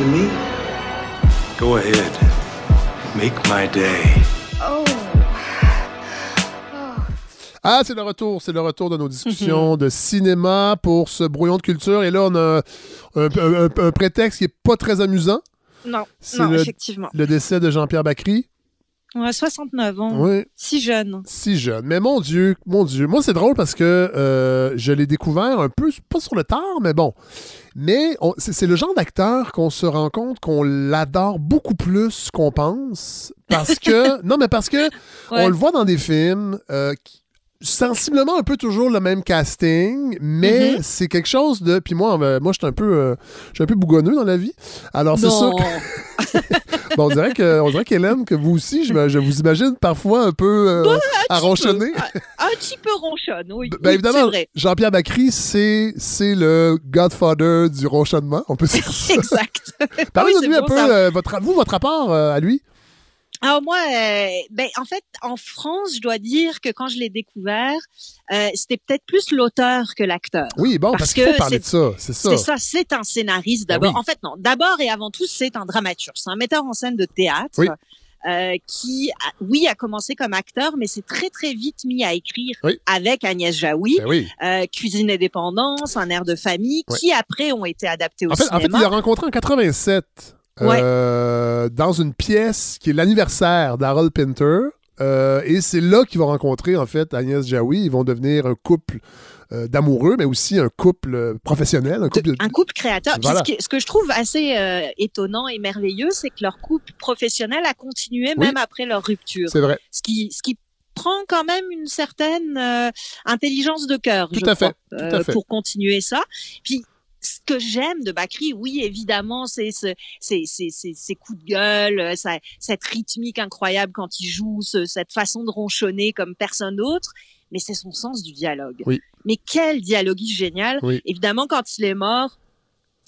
to me? Go ahead. Make my day. Oh. Ah, c'est le retour, c'est le retour de nos discussions de cinéma pour ce brouillon de culture. Et là, on a un, un- un- un prétexte qui est pas très amusant. Non, non, le- effectivement. Le décès de Jean-Pierre Bacry. Ouais, 69 ans. Oui. Si jeune. Si jeune. Mais mon Dieu, mon Dieu. Moi, c'est drôle parce que euh, je l'ai découvert un peu, pas sur le tard, mais bon. Mais on- c'est c'est le genre d'acteur qu'on se rend compte qu'on l'adore beaucoup plus qu'on pense. Parce que. non, mais parce que Ouais. on le voit dans des films euh, qui- sensiblement un peu toujours le même casting, mais Mhm. c'est quelque chose de. Puis moi, moi, je suis un peu, euh, un peu bougonneux dans la vie. Alors c'est sûr que. Bon, on dirait que, on dirait qu'Hélène, que vous aussi, je, vous imagine parfois un peu euh, à ronchonner. Un petit peu ronchonne, oui. Ben Oui, évidemment. Jean-Pierre Bacry, c'est c'est le godfather du ronchonnement, on peut dire ça. Exact. Parlez-nous Oui, de lui un peu, euh, votre, vous, votre rapport euh, à lui. Alors moi, euh, ben en fait, en France, je dois dire que quand je l'ai découvert, euh, c'était peut-être plus l'auteur que l'acteur. Oui, bon, parce, Parce qu'il faut que parler de c'est- ça, c'est ça. C'est ça, c'est un scénariste Ben d'abord. oui. En fait, non. D'abord et avant tout, c'est un dramaturge. C'est un metteur en scène de théâtre. Oui. euh, qui, a- oui, a commencé comme acteur, mais s'est très très vite mis à écrire Oui. avec Agnès Jaoui, Ben oui. euh, Cuisine et dépendance, Un air de famille, qui après ont été adaptés au En fait, en fait, cinéma. il l'a rencontré en 87 euh, dans une pièce qui est l'anniversaire d'Harold Pinter. euh, et c'est là qu'ils vont rencontrer, en fait, Agnès Jaoui. Ils vont devenir un couple euh, d'amoureux, mais aussi un couple professionnel. Un couple de- un couple créateur. Voilà. ce, que je trouve assez euh, étonnant et merveilleux, c'est que leur couple professionnel a continué Oui. même après leur rupture. C'est vrai. Ce qui, ce qui prend quand même une certaine intelligence de cœur, Tout je à fait, tout à fait. pour continuer ça. Puis ce que j'aime de Bakri, oui, évidemment, c'est ce, c'est, c'est, c'est, ces coups de gueule, euh, ça- cette rythmique incroyable quand il joue, ce- cette façon de ronchonner comme personne d'autre, mais c'est son sens du dialogue. Oui. Mais quel dialoguiste génial Oui. Évidemment, quand il est mort,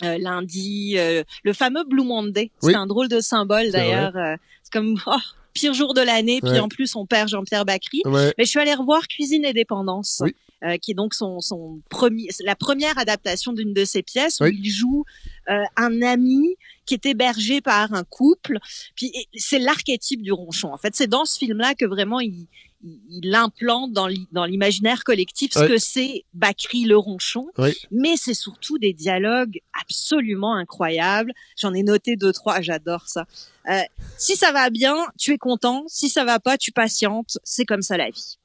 euh, lundi, euh, le fameux Blue Monday, c'est Oui. un drôle de symbole d'ailleurs. euh, c'est comme oh, pire jour de l'année, puis Ouais. en plus on perd Jean-Pierre Bacry. Ouais. Mais je suis allée revoir Cuisine et dépendance, Oui. Euh, qui est donc son, son premier, la première adaptation d'une de ses pièces où il joue euh, un ami qui est hébergé par un couple. Puis c'est l'archétype du ronchon. En fait, c'est dans ce film-là que vraiment il, il, implante dans l'i- dans l'imaginaire collectif ce Oui. que c'est Bacri le ronchon. Oui. Mais c'est surtout des dialogues absolument incroyables. J'en ai noté deux trois. J'adore ça. Euh, si ça va bien, tu es content. Si ça va pas, tu patientes. C'est comme ça la vie.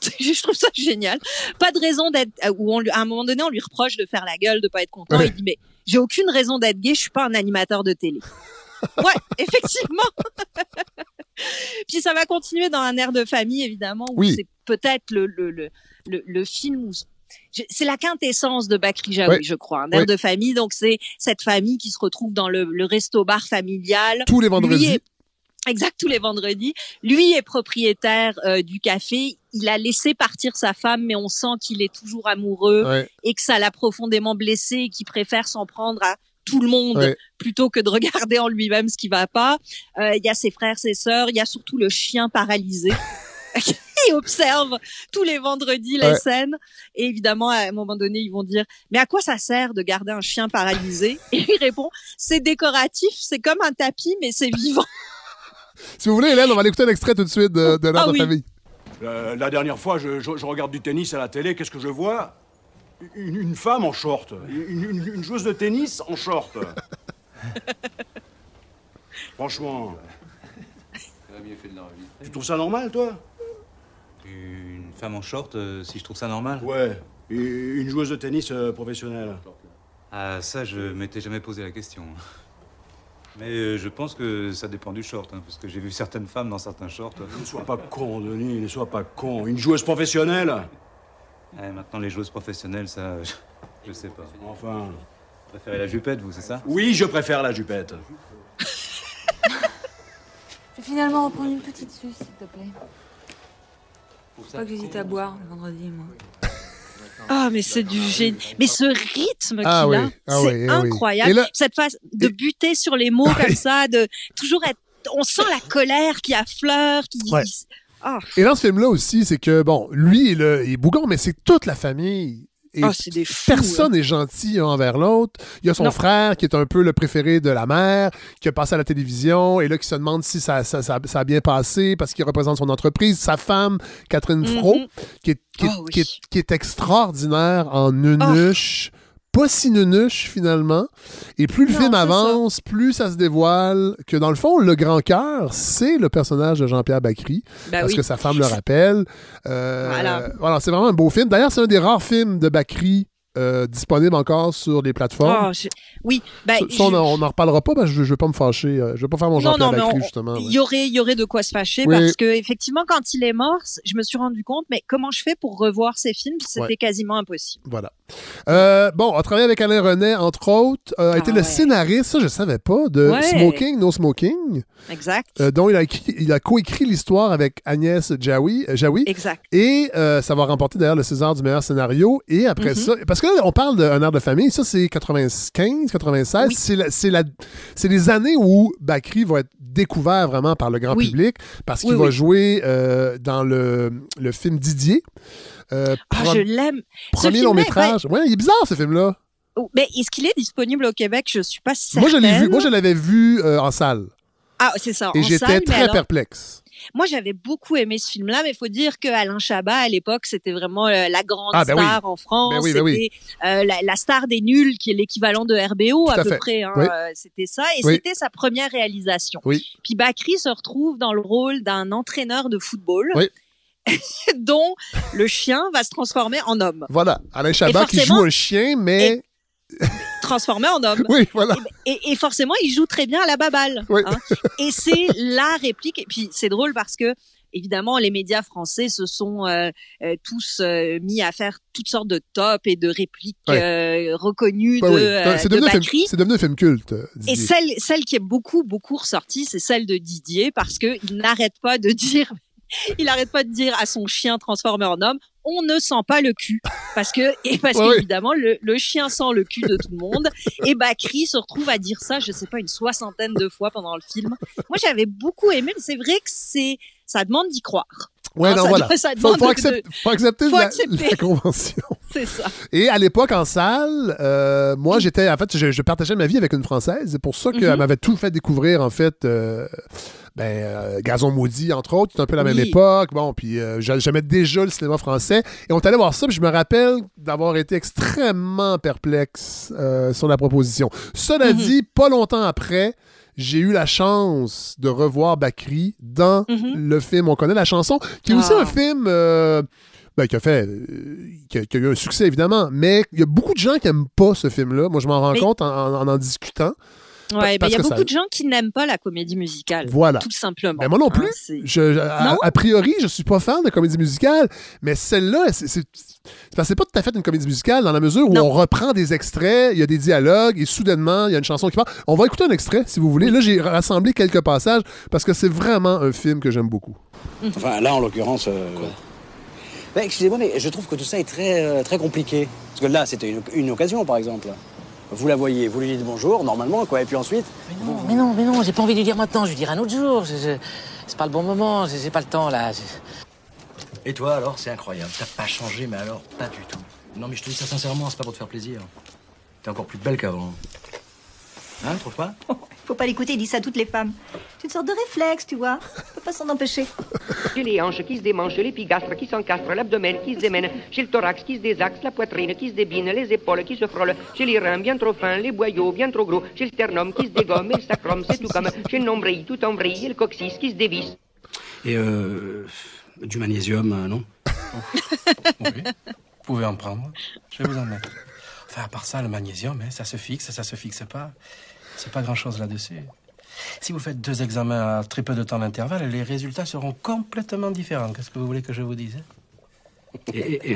Je trouve ça génial. Pas de raison d'être. euh, Où on, lui- à un moment donné, on lui reproche de faire la gueule, de pas être content. Ouais. Il dit mais j'ai aucune raison d'être gay. Je suis pas un animateur de télé. Ouais, effectivement. Puis ça va continuer dans un air de famille, évidemment, où Oui. c'est peut-être le, le, le, le, le film où c'est la quintessence de Bakri Jaoui, Ouais. je crois, un air Ouais. de famille. Donc c'est cette famille qui se retrouve dans le, le resto-bar familial. Tous les vendredis. est- Exact, tous les vendredis. Lui est propriétaire euh, du café. Il a laissé partir sa femme, mais on sent qu'il est toujours amoureux Ouais. et que ça l'a profondément blessé et qu'il préfère s'en prendre à tout le monde Ouais. plutôt que de regarder en lui-même ce qui va pas. Euh, Il y a ses frères, ses sœurs, il y a surtout le chien paralysé. qui observe tous les vendredis les Ouais. scènes et évidemment à un moment donné ils vont dire mais à quoi ça sert de garder un chien paralysé et il répond c'est décoratif c'est comme un tapis mais c'est vivant Si vous voulez, Hélène, on va aller écouter un extrait tout de suite de, de l'heure Ah de oui. famille. Euh, la dernière fois, je, je- je regarde du tennis à la télé, qu'est-ce que je vois? Une, une femme en short. Une, une- une joueuse de tennis en short. Franchement. Tu trouves ça normal, toi? Une femme en short, euh, si je trouve ça normal Ouais. Et Une joueuse de tennis euh, professionnelle. Ah, ça, je m'étais jamais posé la question. Mais euh, je pense que ça dépend du short, hein, parce que j'ai vu certaines femmes dans certains shorts. Ne sois pas con, Denis, ne sois pas con. Une joueuse professionnelle Eh, maintenant, les joueuses professionnelles, ça, je, je sais pas. Enfin. Vous préférez la jupette, vous, c'est ça? Oui, je préfère la jupette. Je vais finalement reprendre une petite suce, s'il te plaît. Faut pas que j'hésite à boire le vendredi, moi. Ah mais c'est du génie mais ce rythme Ah qu'il oui, a ah c'est oui, ah incroyable là- cette phase de buter sur les mots comme ça de toujours être on sent la colère qui affleure qui Ouais. Ah. Et dans ce film-là aussi, c'est que, bon, lui, il, il est bougon, mais c'est toute la famille. Et Oh, des fous. personne n'est gentil envers l'autre. Il y a son Non. frère qui est un peu le préféré de la mère, qui a passé à la télévision et là qui se demande si ça, ça- ça- ça a bien passé parce qu'il représente son entreprise. Sa femme, Catherine Mhm. Fro, qui est, qui, est, Oh, oui. qui est- qui est extraordinaire en nunuche. Pas si nunuche finalement. Et plus le Non, film avance, plus ça se dévoile que dans le fond, le grand cœur, c'est le personnage de Jean-Pierre Bacry Bah parce oui. que sa femme le rappelle. Euh, Voilà. voilà, c'est vraiment un beau film. D'ailleurs, c'est un des rares films de Bacri euh, disponible encore sur les plateformes. Oh, je- Oui, Ça, ça, on n'en reparlera pas je ne veux pas me fâcher. euh, Je veux pas faire mon Non, Jean-Pierre non, mais Bacri, on- justement. il ouais. y aurait, y aurait de quoi se fâcher Oui. parce que effectivement, quand il est mort, je me suis rendu compte, mais comment je fais pour revoir ces films? C'était Ouais. quasiment impossible. Voilà. Euh, bon, on a travaillé avec Alain Renet, entre autres. Euh, a Ah été le ouais. scénariste, ça, je ne savais pas, de. Smoking, No Smoking, Exact. dont il a, il a coécrit l'histoire avec Agnès Jaoui. Jaoui. Exact. Et ça va remporter d'ailleurs le César du meilleur scénario. Et après Mhm. ça, parce que là, on parle d'un air de famille, ça c'est 95, 96. Oui. C'est la- C'est la, c'est les années où Bakri va être découvert vraiment par le grand Oui. public parce qu'il Oui, va jouer euh, dans le, le film Didier. Euh, Ah, je l'aime. premier long métrage. Ouais. il est bizarre ce film-là. Oh, Mais est-ce qu'il est disponible au Québec? Je suis pas certaine. Moi je l'ai vu, moi je l'avais vu euh, en salle Ah, c'est ça. et en j'étais salle, mais très alors, perplexe. Moi, j'avais beaucoup aimé ce film-là, mais il faut dire que Alain Chabat, à l'époque, c'était vraiment euh, la grande Ah, ben oui. star en France. Ben oui, ben oui. C'était euh, la, la star des nuls, qui est l'équivalent de RBO à, à peu fait. près. hein, euh, c'était ça, et c'était sa première réalisation. Puis Bakri se retrouve dans le rôle d'un entraîneur de football. Dont le chien va se transformer en homme. Voilà, Alain Chabat qui joue un chien, mais Transformé en homme. oui, voilà. Et, et forcément, il joue très bien à la baballe. Oui. hein. Et c'est la réplique. Et puis, c'est drôle parce que, évidemment, les médias français se sont euh, euh, tous euh, mis à faire toutes sortes de tops et de répliques Ouais. reconnues Ben de, oui. c'est de devenu, c'est devenu un film culte. Et celle, celle qui est beaucoup, beaucoup ressortie, c'est celle de Didier parce que il n'arrête pas de dire, il n'arrête pas de dire à son chien transformé en homme, on ne sent pas le cul. Parce que, et parce Ouais, ouais. qu'évidemment, le, le chien sent le cul de tout le monde. Et Bakri se retrouve à dire ça, je sais pas, une soixantaine de fois pendant le film. Moi, j'avais beaucoup aimé, mais c'est vrai que c'est, ça demande d'y croire. Ouais, Ah, non, voilà. ça Faut, demande faut accepter, faut la, accepter. la convention. C'est ça. Et à l'époque, en salle, euh, moi, j'étais, en fait, je, je partageais ma vie avec une Française. C'est pour ça qu'elle Mhm. m'avait tout fait découvrir, en fait, euh, ben, euh, Gazon Maudit, entre autres, c'est un peu la même époque. Bon, puis j'a- j'aimais déjà le cinéma français. Et on est allé voir ça, puis je me rappelle d'avoir été extrêmement perplexe sur la proposition. Cela Mhm. dit, pas longtemps après, j'ai eu la chance de revoir Bakri dans Mhm. le film On connaît la chanson, qui est aussi un film euh, ben, qui a fait euh, qui, a, qui a eu un succès évidemment, mais il y a beaucoup de gens qui aiment pas ce film-là. Moi, je m'en rends compte en en, en discutant. Ouais, ben, il y a beaucoup ça- de gens qui n'aiment pas la comédie musicale. Voilà. Tout simplement. Ben, moi non Hein, plus. c'est- Je, je- a, Non? a priori, je suis pas fan de comédie musicale, mais celle-là, c'est c'est- c'est parce que c'est pas tout à fait une comédie musicale dans la mesure où Non. on reprend des extraits, il y a des dialogues et soudainement, il y a une chanson qui part. On va écouter un extrait si vous voulez. Là, j'ai rassemblé quelques passages parce que c'est vraiment un film que j'aime beaucoup. Enfin, là, en l'occurrence. euh, Bah, excusez-moi, mais je trouve que tout ça est très, euh, très compliqué. Parce que là, c'était une, une occasion, par exemple. Vous la voyez, vous lui dites bonjour, normalement, quoi. Et puis ensuite, Mais non, mais non, mais non, j'ai pas envie de lui dire maintenant, je lui dirai un autre jour. Je- je- C'est pas le bon moment, j'ai j'ai pas le temps là. Je- Et toi, alors, c'est incroyable. T'as pas changé, mais alors, pas du tout. Non, mais je te dis ça sincèrement, c'est pas pour te faire plaisir. T'es encore plus belle qu'avant. Hein, trouve pas? Faut pas l'écouter, il dit ça à toutes les femmes. C'est une sorte de réflexe, tu vois. On peut pas s'en empêcher. J'ai les hanches qui se démangent, l'épigastre qui s'encastre, l'abdomen qui se démène, j'ai le thorax qui se désaxe, la poitrine qui se débine, les épaules qui se frôlent, j'ai les reins bien trop fins, les boyaux bien trop gros, j'ai le sternum qui se dégomme et le sacrum, c'est tout comme, j'ai le nombril tout en vrille et le coccyx qui se dévisse. Et euh. Du magnésium, euh, non? Oui, vous pouvez en prendre. Je vais vous en mettre. Enfin, à part ça, le magnésium, hein, ça se fixe, ça se fixe pas. C'est pas grand-chose là-dessus. Si vous faites deux examens à très peu de temps d'intervalle, les résultats seront complètement différents. Qu'est-ce que vous voulez que je vous dise hein? Et,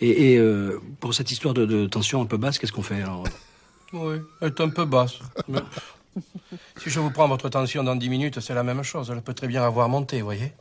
et, et- euh, pour cette histoire de, de tension un peu basse, qu'est-ce qu'on fait alors? Oui, elle est un peu basse. Mais si je vous prends votre tension dans 10 minutes, c'est la même chose. Elle peut très bien avoir monté, vous voyez?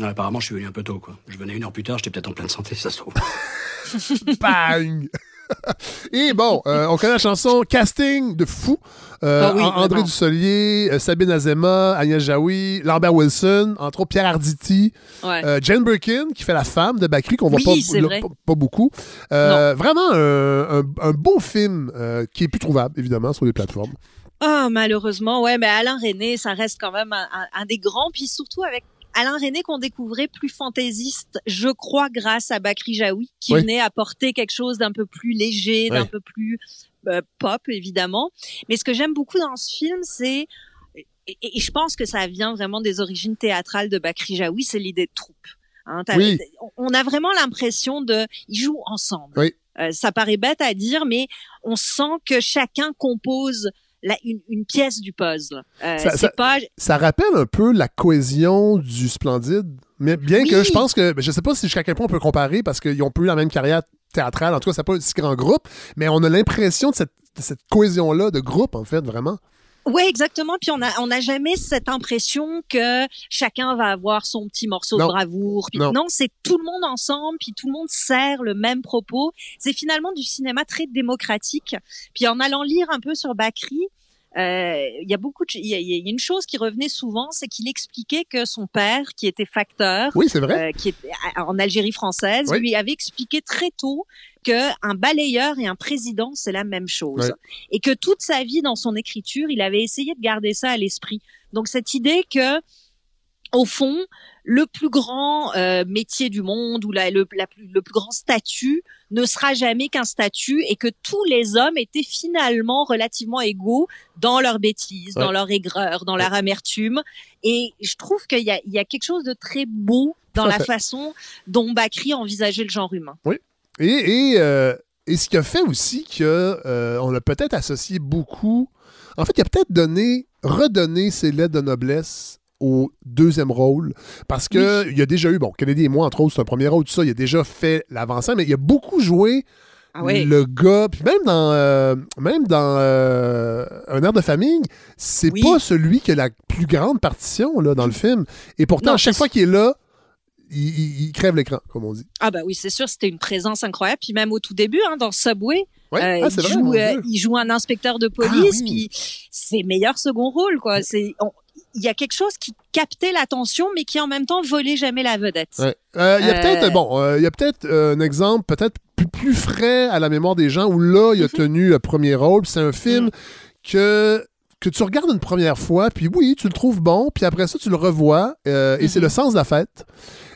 Ah, Apparemment, je suis venu un peu tôt, quoi. Je venais une heure plus tard, j'étais peut-être en pleine santé, ça se trouve. Bang! Et bon, euh, on connaît la chanson Casting de fou. Euh, Ah oui, André vraiment. Dussolier, euh, Sabine Azema, Agnès Jaoui, Lambert Wilson, entre autres Pierre Arditi, Ouais. Jane Birkin, qui fait la femme de Bakri, qu'on voit Oui, pas, c'est là, vrai. pas, pas beaucoup. Vraiment un, un- un beau film qui est plus trouvable, évidemment, sur les plateformes. Ah, malheureusement, ouais, mais Alain René, ça reste quand même un, un- un des grands, puis surtout avec Alain René qu'on découvrait plus fantaisiste, je crois, grâce à Bakri Jaoui, qui Oui. venait apporter quelque chose d'un peu plus léger, d'un peu plus euh, pop, évidemment. Mais ce que j'aime beaucoup dans ce film, c'est et, et je pense que ça vient vraiment des origines théâtrales de Bakri Jaoui, c'est l'idée de troupe. Hein, Oui. On a vraiment l'impression de, ils jouent ensemble. Oui. Euh, ça paraît bête à dire, mais on sent que chacun compose la- une, une pièce du puzzle. Euh, Ça- c'est ça- pas Ça rappelle un peu la cohésion du Splendide, mais bien que je pense que, ben, je sais pas si jusqu'à quel point on peut comparer parce qu'ils ont pas eu la même carrière théâtrale, en tout cas, c'est pas un si grand groupe, mais on a l'impression de cette, de cette cohésion-là de groupe, en fait, vraiment. Ouais, exactement. Puis on a on n'a jamais cette impression que chacun va avoir son petit morceau Non. de bravoure. Puis Non. non, c'est tout le monde ensemble, puis tout le monde sert le même propos. C'est finalement du cinéma très démocratique. Puis en allant lire un peu sur Bakri, il y a beaucoup de, il y, a- il y a une chose qui revenait souvent, c'est qu'il expliquait que son père, qui était facteur, Oui, c'est vrai. euh, qui est en Algérie française, Oui. lui avait expliqué très tôt que un balayeur et un président c'est la même chose Ouais. et que toute sa vie dans son écriture il avait essayé de garder ça à l'esprit donc cette idée que au fond le plus grand euh, métier du monde ou la- le, la plus, le plus grand statut ne sera jamais qu'un statut et que tous les hommes étaient finalement relativement égaux dans leurs bêtises, Ouais. dans leur aigreur, dans leur amertume. Et je trouve qu'il y a, il y a quelque chose de très beau dans la fait. façon dont Bakri envisageait le genre humain. Oui. Et, et, euh, et ce qui a fait aussi que euh, on a peut-être associé beaucoup. En fait, il a peut-être donné, redonné ses lettres de noblesse au deuxième rôle. Parce que il y a déjà eu, bon, Kennedy et moi, entre autres, c'est un premier rôle, tout ça, il a déjà fait l'avancement, mais il a beaucoup joué Ah oui. le gars. Puis même dans, euh, même dans euh, Un air de famille, c'est Oui. pas celui qui a la plus grande partition là, dans le film. Et pourtant, Non, à chaque fois qu'il est là, il, il- il crève l'écran, comme on dit. Ah bah oui, c'est sûr, c'était une présence incroyable. Puis même au tout début, hein, dans Subway, Ouais. euh, Ah, il, vrai, joue, euh, il un inspecteur de police, Ah oui. puis c'est meilleur second rôle, quoi. C'est, on- il y a quelque chose qui captait l'attention, mais qui en même temps volait jamais la vedette. Ouais. Euh, Il y a Euh, peut-être bon, euh, il y a peut-être euh, un exemple peut-être plus, plus frais à la mémoire des gens où là il Mhm. a tenu le premier rôle. C'est un film Mm. que que tu regardes une première fois, puis oui, tu le trouves bon, puis après ça, tu le revois, euh, et c'est le sens de la fête,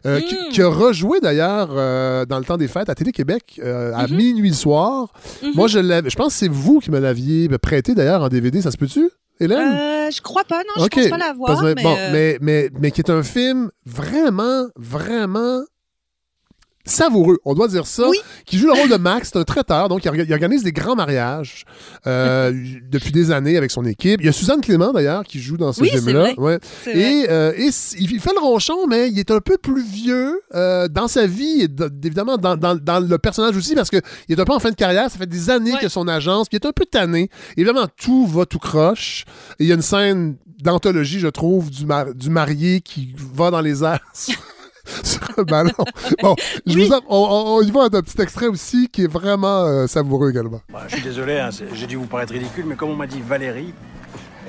euh, qui, Mm. qui a rejoué d'ailleurs euh, dans le temps des fêtes à Télé-Québec à minuit le soir. Mhm. Moi, je l'avais, je pense que c'est vous qui me l'aviez prêté d'ailleurs en DVD, ça se peut-tu, Hélène? Euh, je crois pas, non, Ok. je pense pas l'avoir. Mais, bon, euh, mais, mais, mais qui est un film vraiment, vraiment savoureux, on doit dire ça, Oui. qui joue le rôle de Max, c'est un traiteur, donc il, orga- il organise des grands mariages euh, depuis des années avec son équipe. Il y a Suzanne Clément d'ailleurs qui joue dans ce Oui, film-là. Ouais. Et, euh, et il fait le ronchon, mais il est un peu plus vieux euh, dans sa vie, et évidemment dans, dans- dans le personnage aussi, parce qu'il est un peu en fin de carrière, ça fait des années Ouais. a son agence, puis il est un peu tanné. Évidemment, tout va tout croche. Et il y a une scène d'anthologie, je trouve, du, mar- du marié qui va dans les airs un ballon. Bon, je Oui. vous en- on, on- on y va un petit extrait aussi qui est vraiment euh, savoureux également. Bah, je suis désolé, hein, j'ai dû vous paraître ridicule, mais comme on m'a dit Valérie,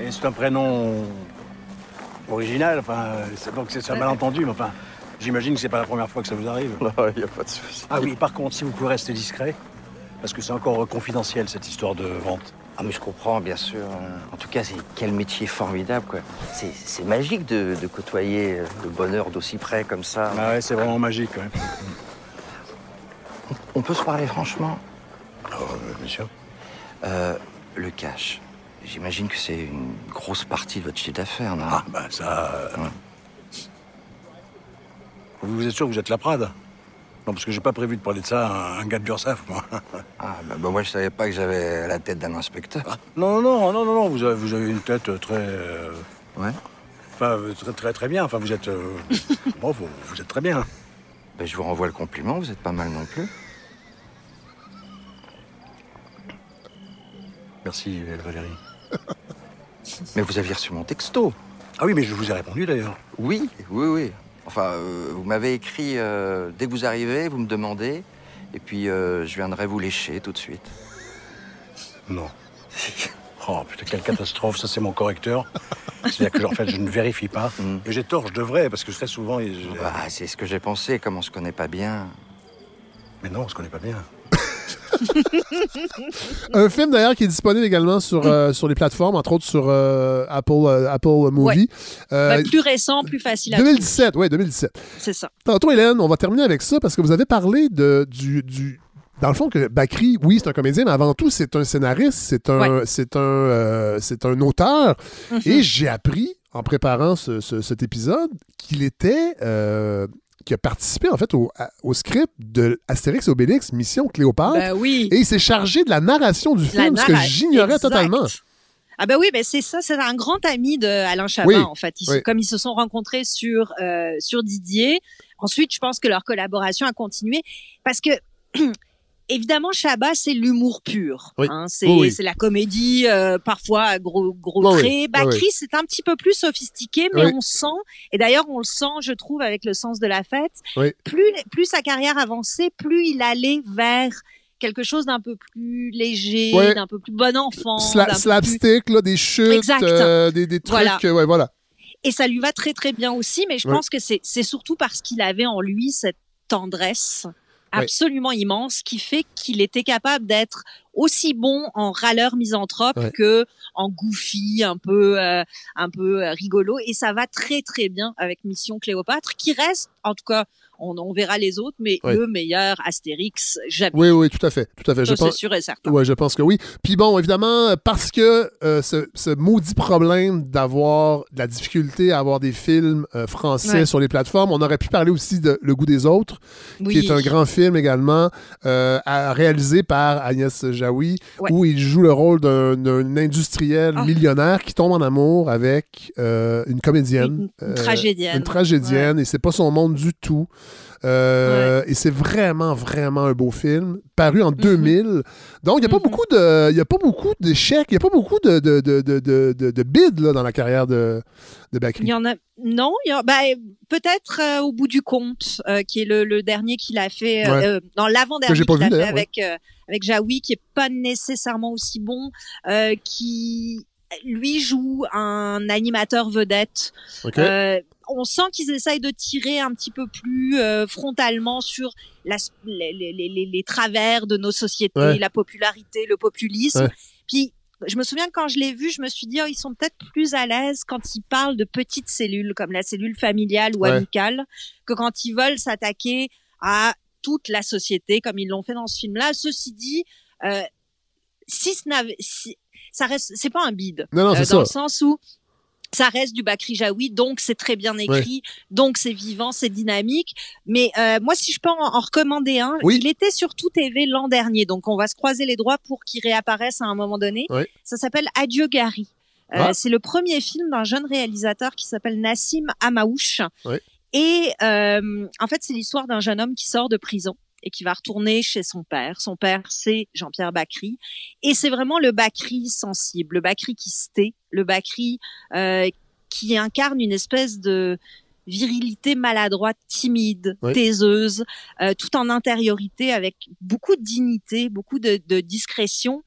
et c'est un prénom original, enfin, c'est donc c'est un malentendu, mais enfin, j'imagine que c'est pas la première fois que ça vous arrive. Non, il n'y a pas de souci. Ah oui, par contre, si vous pouvez rester discret, parce que c'est encore confidentiel cette histoire de vente. Ah mais je comprends, bien sûr. En tout cas, c'est quel métier formidable, quoi. C'est magique de, de côtoyer euh, le bonheur d'aussi près comme ça. Ah ouais, c'est vraiment magique, ouais. On peut se parler franchement? Oh, euh, bien sûr. Euh, Le cash. J'imagine que c'est une grosse partie de votre chiffre d'affaires, non? Ah, bah ça. Vous êtes sûr que vous êtes la Prade Non, parce que j'ai pas prévu de parler de ça à un, gars de l'URSSAF, moi. Ah, bah, bah, moi, je savais pas que j'avais la tête d'un inspecteur. Non, non, non, non, non, vous avez, vous avez une tête très. euh, Ouais. Enfin, euh, très, très, très bien. Enfin, vous êtes. euh, bon, vous, vous êtes très bien. Bah, je vous renvoie le compliment, vous êtes pas mal non plus. Merci, euh, Valérie. Mais vous aviez reçu mon texto. Ah oui, mais je vous ai répondu d'ailleurs. Oui, oui, oui. Enfin, euh, vous m'avez écrit euh, dès que vous arrivez, vous me demandez. Et puis, euh, je viendrai vous lécher tout de suite. Non. Oh putain, quelle catastrophe, ça c'est mon correcteur. C'est-à-dire que en fait, je ne vérifie pas. Et j'ai tort, je devrais, parce que très souvent... Bah, c'est ce que j'ai pensé, comme on se connaît pas bien. Mais non, on se connaît pas bien. Un film d'ailleurs qui est disponible également sur, euh, sur les plateformes, entre autres sur euh, Apple, euh, Apple Movie. Bah, plus récent, plus facile à trouver. 2017, oui, 2017. C'est ça. Tantôt, Hélène, on va terminer avec ça parce que vous avez parlé de, du, du- Dans le fond, que Bakri, oui, c'est un comédien, mais avant tout, c'est un scénariste, c'est un, Ouais. c'est un, euh, c'est un auteur. Mhm. Et j'ai appris, en préparant ce- ce- cet épisode, qu'il était. euh, qui a participé en fait au, à- au script de Astérix et Obélix, Mission Cléopâtre. Ben oui. Et il s'est chargé de la narration du La film, ce que j'ignorais totalement. Ah ben oui, ben c'est ça, c'est un grand ami de Alain Chabat Oui, en fait. Ils se- oui. Comme ils se sont rencontrés sur euh, sur Didier. Ensuite, je pense que leur collaboration a continué parce que évidemment Chabat c'est l'humour pur. Oui. hein. c'est oui. la comédie euh, parfois à gros gros oui. traits. Oui, Bakri c'est un petit peu plus sophistiqué, mais on sent et d'ailleurs on le sent, je trouve, avec le sens de la fête. Oui. Plus plus sa carrière avançait, plus il allait vers quelque chose d'un peu plus léger, Ouais. d'un peu plus bon enfant, Sla- plus- slapstick, là, des chutes, euh, des, des trucs. Voilà. euh, ouais, voilà. Et ça lui va très très bien aussi, mais je Ouais. pense que c'est surtout parce qu'il avait en lui cette tendresse Absolument immense qui fait qu'il était capable d'être aussi bon en râleur misanthrope Ouais. que en goofy, un peu euh, un peu euh, rigolo et ça va très très bien avec Mission Cléopâtre qui reste en tout cas on, on verra les autres mais Ouais. le meilleur Astérix jamais. Oui, oui, tout à fait. Tout à fait. Ça, Je pense... sûr et certain. Ouais, je pense que oui. Puis bon, évidemment, parce que euh, ce, ce maudit problème d'avoir de la difficulté à avoir des films euh, français Ouais. sur les plateformes, on aurait pu parler aussi de Le goût des autres, Oui. qui est un grand film également, euh, à- réalisé par Agnès Jaoui, Ouais. où il joue le rôle d'un industriel Ah. millionnaire qui tombe en amour avec euh, une comédienne. Une- une tragédienne. Une tragédienne, et c'est pas son monde du tout. Euh, Et c'est vraiment, vraiment un beau film, paru Mhm. en 2000. Donc, il n'y a, pas beaucoup de- il y a pas beaucoup d'échecs, il n'y a pas beaucoup de, de, de, de, de, bides là, dans la carrière de, de Bakri. Il y en a non, il y en- bah, peut-être euh, au bout du compte, euh, qui est le, le dernier qu'il a fait Ouais. dans l'avant-dernier qu'il a fait avec avec Jaoui, qui est pas nécessairement aussi bon, qui lui joue un animateur vedette. Ok. Euh, on sent qu'ils essayent de tirer un petit peu plus euh, frontalement sur la, les, les, les, les travers de nos sociétés, Ouais. la popularité, le populisme. Ouais. Puis je me souviens que quand je l'ai vu, je me suis dit, oh, ils sont peut-être plus à l'aise quand ils parlent de petites cellules, comme la cellule familiale ou Ouais. amicale, que quand ils veulent s'attaquer à toute la société, comme ils l'ont fait dans ce film-là. Ceci dit, euh, si ce n'avait, si, ça reste, c'est pas un bide. Non, non, c'est dans ça. le sens où ça reste du Bakri Jaoui, donc c'est très bien écrit, donc c'est vivant, c'est dynamique. Mais euh, moi, si je peux en, en recommander un, Oui. il était sur Tout TV l'an dernier, donc on va se croiser les doigts pour qu'il réapparaisse à un moment donné. Ça s'appelle Adieu Gary. Euh, Ah. C'est le premier film d'un jeune réalisateur qui s'appelle Nassim Amaouche. Et euh, en fait, c'est l'histoire d'un jeune homme qui sort de prison et qui va retourner chez son père. Son père, c'est Jean-Pierre Bacry. Et c'est vraiment le Bacry sensible, le Bacry qui se tait, le Bacry euh, qui incarne une espèce de virilité maladroite, timide, Oui. taiseuse, euh, tout en intériorité, avec beaucoup de dignité, beaucoup de, de discrétion.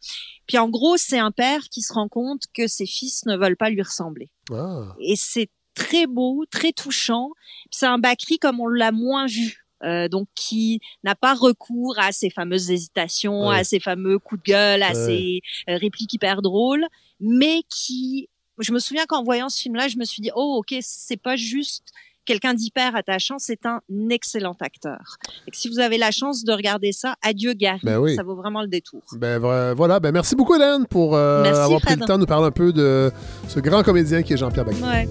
Puis en gros, c'est un père qui se rend compte que ses fils ne veulent pas lui ressembler. Ah. Et c'est très beau, très touchant. C'est un Bakri comme on l'a moins vu. Euh, donc qui n'a pas recours à ces fameuses hésitations, Ouais. à ces fameux coups de gueule, à Ouais. ces euh, répliques hyper drôles, mais qui, je me souviens qu'en voyant ce film-là, je me suis dit oh ok c'est pas juste quelqu'un d'hyper attachant, c'est un excellent acteur. Et si vous avez la chance de regarder ça, adieu Gary, Ben oui. ça vaut vraiment le détour. Ben voilà, ben merci beaucoup Hélène pour euh, Merci, avoir pris le temps de nous parler un peu de ce grand comédien qui est Jean-Pierre. Ouais.